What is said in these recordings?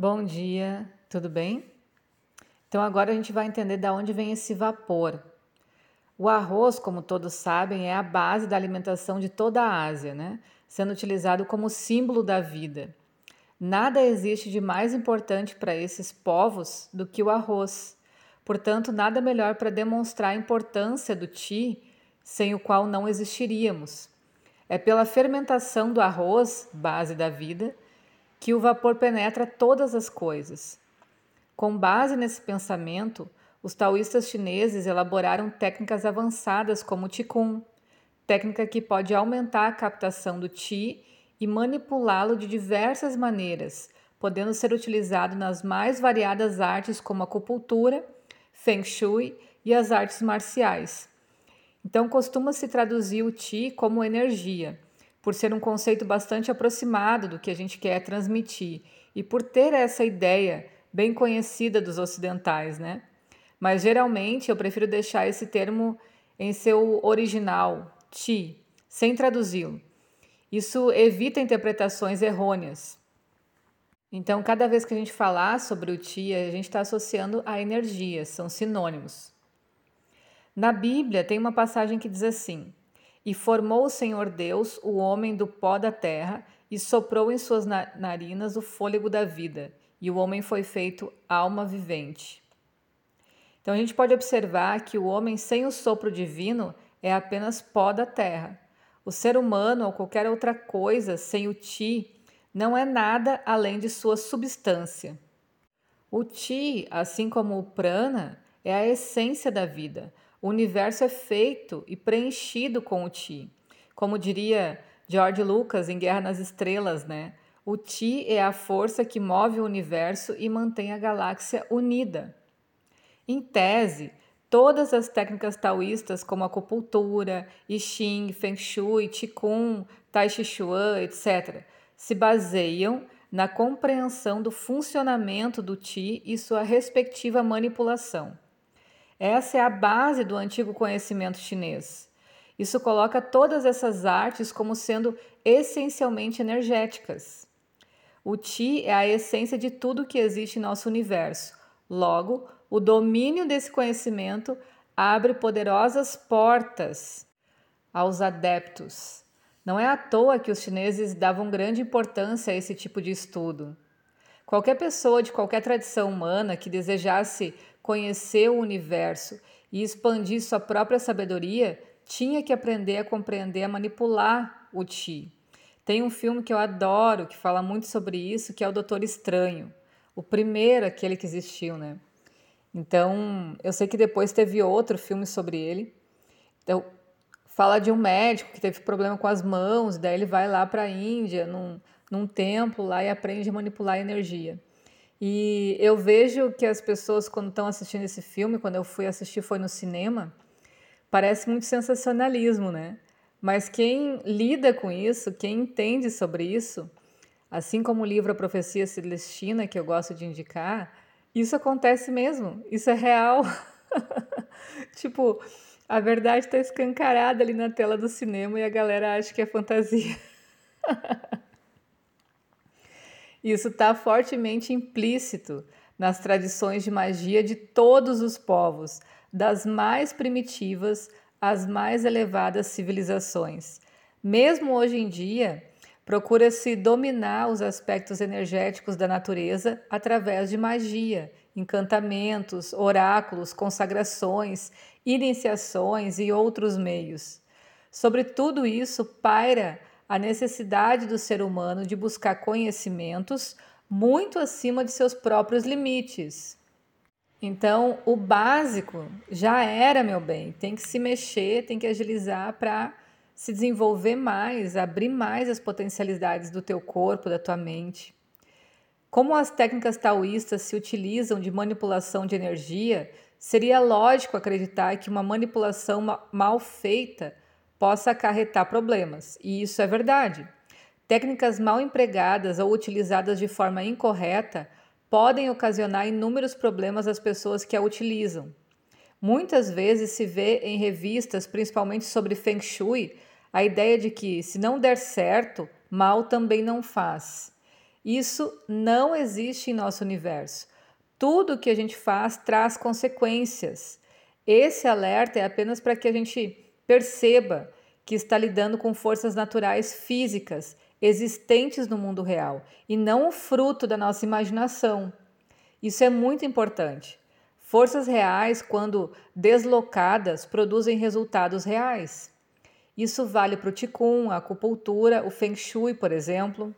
Bom dia, tudo bem? Então agora a gente vai entender de onde vem esse vapor. O arroz, como todos sabem, é a base da alimentação de toda a Ásia, né? sendo utilizado como símbolo da vida. Nada existe de mais importante para esses povos do que o arroz. Portanto, nada melhor para demonstrar a importância do ti, sem o qual não existiríamos. É pela fermentação do arroz, base da vida, que o vapor penetra todas as coisas. Com base nesse pensamento, os taoístas chineses elaboraram técnicas avançadas como o Qigong, técnica que pode aumentar a captação do Qi e manipulá-lo de diversas maneiras, podendo ser utilizado nas mais variadas artes como acupuntura, Feng Shui e as artes marciais. Então, costuma-se traduzir o Qi como energia por ser um conceito bastante aproximado do que a gente quer transmitir e por ter essa ideia bem conhecida dos ocidentais, né? Mas geralmente eu prefiro deixar esse termo em seu original, ti, sem traduzi-lo. Isso evita interpretações errôneas. Então, cada vez que a gente falar sobre o ti, a gente está associando a energia, são sinônimos. Na Bíblia tem uma passagem que diz assim: e formou o Senhor Deus o homem do pó da terra e soprou em suas narinas o fôlego da vida, e o homem foi feito alma vivente. Então a gente pode observar que o homem sem o sopro divino é apenas pó da terra. O ser humano ou qualquer outra coisa sem o ti não é nada além de sua substância. O ti, assim como o prana, é a essência da vida, o universo é feito e preenchido com o Ti. Como diria George Lucas em Guerra nas Estrelas, né? O Ti é a força que move o universo e mantém a galáxia unida. Em tese, todas as técnicas taoístas, como acupuntura, I Ching, Feng Shui, Qigong, Tai Chi Chuan, etc., se baseiam na compreensão do funcionamento do Ti e sua respectiva manipulação. Essa é a base do antigo conhecimento chinês. Isso coloca todas essas artes como sendo essencialmente energéticas. O Qi é a essência de tudo que existe em nosso universo. Logo, o domínio desse conhecimento abre poderosas portas aos adeptos. Não é à toa que os chineses davam grande importância a esse tipo de estudo. Qualquer pessoa de qualquer tradição humana que desejasse conhecer o universo e expandir sua própria sabedoria, tinha que aprender a compreender, a manipular o Ti. Tem um filme que eu adoro, que fala muito sobre isso, que é o Doutor Estranho. O primeiro, aquele que existiu, né? Então, eu sei que depois teve outro filme sobre ele. Então, fala de um médico que teve problema com as mãos, daí ele vai lá para a Índia, num, num templo lá e aprende a manipular a energia. E eu vejo que as pessoas, quando estão assistindo esse filme, quando eu fui assistir foi no cinema, parece muito sensacionalismo, né? Mas quem lida com isso, quem entende sobre isso, assim como o livro A Profecia Celestina, que eu gosto de indicar, isso acontece mesmo, isso é real. tipo, a verdade está escancarada ali na tela do cinema e a galera acha que é fantasia. Isso está fortemente implícito nas tradições de magia de todos os povos, das mais primitivas às mais elevadas civilizações. Mesmo hoje em dia, procura-se dominar os aspectos energéticos da natureza através de magia, encantamentos, oráculos, consagrações, iniciações e outros meios. Sobre tudo isso paira a necessidade do ser humano de buscar conhecimentos muito acima de seus próprios limites. Então, o básico já era, meu bem, tem que se mexer, tem que agilizar para se desenvolver mais, abrir mais as potencialidades do teu corpo, da tua mente. Como as técnicas taoístas se utilizam de manipulação de energia, seria lógico acreditar que uma manipulação mal feita possa acarretar problemas, e isso é verdade. Técnicas mal empregadas ou utilizadas de forma incorreta podem ocasionar inúmeros problemas às pessoas que a utilizam. Muitas vezes se vê em revistas, principalmente sobre Feng Shui, a ideia de que se não der certo, mal também não faz. Isso não existe em nosso universo. Tudo que a gente faz traz consequências. Esse alerta é apenas para que a gente perceba que está lidando com forças naturais físicas existentes no mundo real e não o fruto da nossa imaginação. Isso é muito importante. Forças reais, quando deslocadas, produzem resultados reais. Isso vale para o Qigong, a acupuntura, o Feng Shui, por exemplo.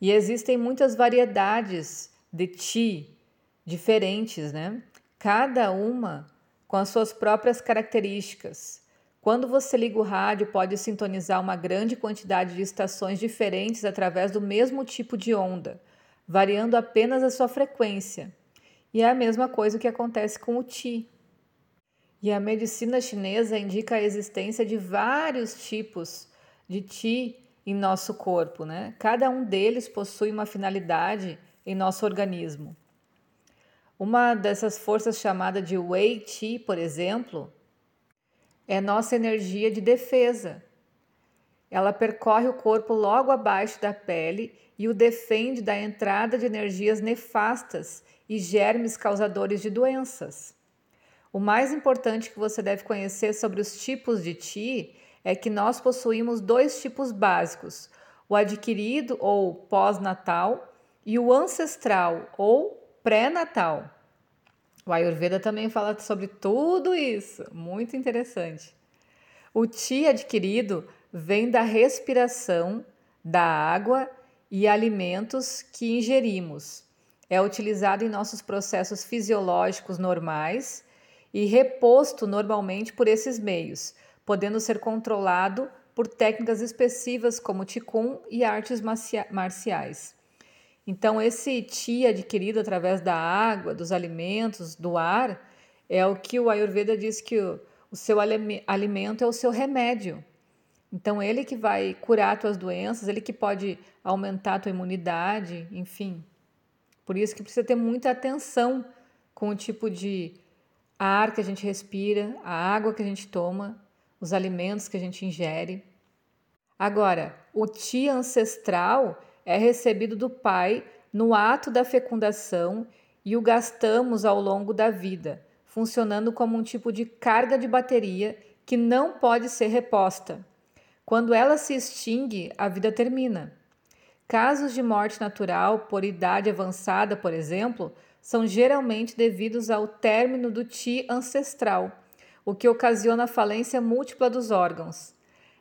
E existem muitas variedades de Qi diferentes, né? Cada uma com as suas próprias características. Quando você liga o rádio, pode sintonizar uma grande quantidade de estações diferentes através do mesmo tipo de onda, variando apenas a sua frequência. E é a mesma coisa que acontece com o Qi. E a medicina chinesa indica a existência de vários tipos de Qi em nosso corpo, né? Cada um deles possui uma finalidade em nosso organismo. Uma dessas forças chamada de Wei Qi, por exemplo, é nossa energia de defesa. Ela percorre o corpo logo abaixo da pele e o defende da entrada de energias nefastas e germes causadores de doenças. O mais importante que você deve conhecer sobre os tipos de Ti é que nós possuímos dois tipos básicos: o adquirido ou pós-natal e o ancestral ou pré-natal. O Ayurveda também fala sobre tudo isso, muito interessante. O Ti adquirido vem da respiração, da água e alimentos que ingerimos. É utilizado em nossos processos fisiológicos normais e reposto normalmente por esses meios, podendo ser controlado por técnicas específicas como Qigong e artes marciais. Então, esse Ti adquirido através da água, dos alimentos, do ar, é o que o Ayurveda diz que o, o seu alimento é o seu remédio. Então, ele que vai curar tuas doenças, ele que pode aumentar tua imunidade, enfim. Por isso que precisa ter muita atenção com o tipo de ar que a gente respira, a água que a gente toma, os alimentos que a gente ingere. Agora, o Ti ancestral é recebido do pai no ato da fecundação e o gastamos ao longo da vida, funcionando como um tipo de carga de bateria que não pode ser reposta. Quando ela se extingue, a vida termina. Casos de morte natural por idade avançada, por exemplo, são geralmente devidos ao término do Ti ancestral, o que ocasiona a falência múltipla dos órgãos.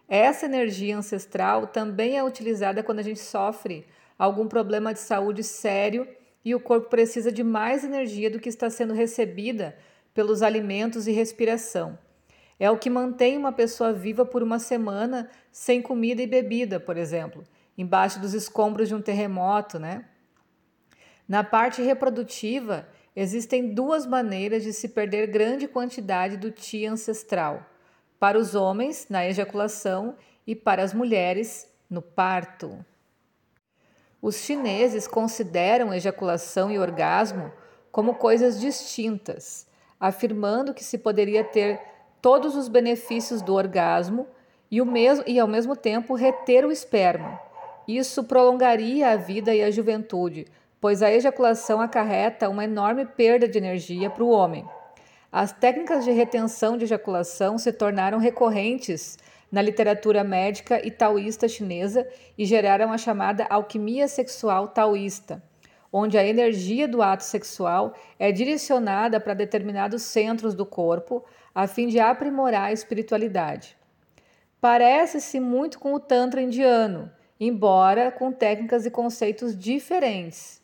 Essa energia ancestral também é utilizada quando a gente sofre algum problema de saúde sério e o corpo precisa de mais energia do que está sendo recebida pelos alimentos e respiração. É o que mantém uma pessoa viva por uma semana sem comida e bebida, por exemplo, embaixo dos escombros de um terremoto, né? Na parte reprodutiva, existem duas maneiras de se perder grande quantidade do ti ancestral para os homens na ejaculação e para as mulheres no parto. Os chineses consideram ejaculação e orgasmo como coisas distintas, afirmando que se poderia ter todos os benefícios do orgasmo e, o mesmo, e ao mesmo tempo reter o esperma. Isso prolongaria a vida e a juventude, pois a ejaculação acarreta uma enorme perda de energia para o homem. As técnicas de retenção de ejaculação se tornaram recorrentes na literatura médica e taoísta chinesa e geraram a chamada alquimia sexual taoísta, onde a energia do ato sexual é direcionada para determinados centros do corpo a fim de aprimorar a espiritualidade. Parece-se muito com o Tantra indiano, embora com técnicas e conceitos diferentes.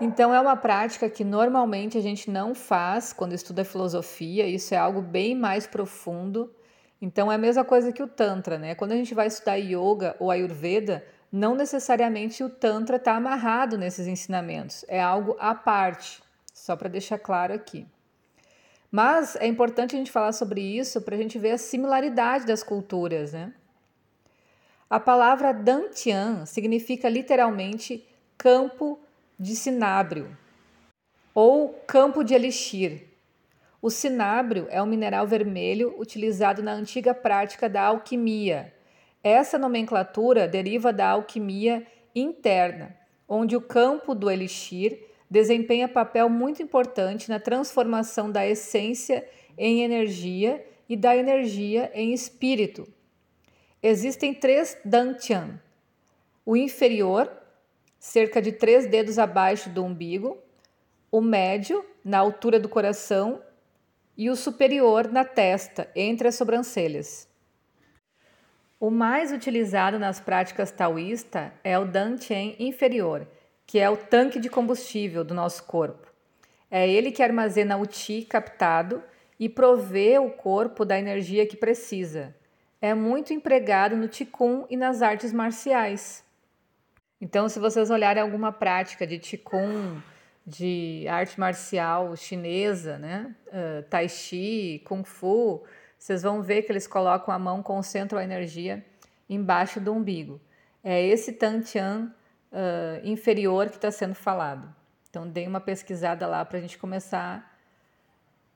Então, é uma prática que normalmente a gente não faz quando estuda filosofia, isso é algo bem mais profundo. Então, é a mesma coisa que o Tantra, né? Quando a gente vai estudar yoga ou ayurveda, não necessariamente o Tantra está amarrado nesses ensinamentos, é algo à parte, só para deixar claro aqui. Mas é importante a gente falar sobre isso para a gente ver a similaridade das culturas, né? A palavra Dantian significa literalmente campo de cinábrio ou campo de elixir. O cinábrio é um mineral vermelho utilizado na antiga prática da alquimia. Essa nomenclatura deriva da alquimia interna, onde o campo do elixir desempenha papel muito importante na transformação da essência em energia e da energia em espírito. Existem três dantian: o inferior, cerca de três dedos abaixo do umbigo, o médio, na altura do coração, e o superior, na testa, entre as sobrancelhas. O mais utilizado nas práticas taoísta é o dantian inferior, que é o tanque de combustível do nosso corpo. É ele que armazena o Qi captado e provê o corpo da energia que precisa. É muito empregado no Qigong e nas artes marciais. Então, se vocês olharem alguma prática de Qigong, de arte marcial chinesa, né? Uh, tai Chi, Kung Fu, vocês vão ver que eles colocam a mão, concentram a energia embaixo do umbigo. É esse Tantian uh, inferior que está sendo falado. Então, dê uma pesquisada lá para a gente começar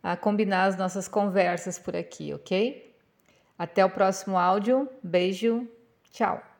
a combinar as nossas conversas por aqui, ok? Até o próximo áudio. Beijo. Tchau.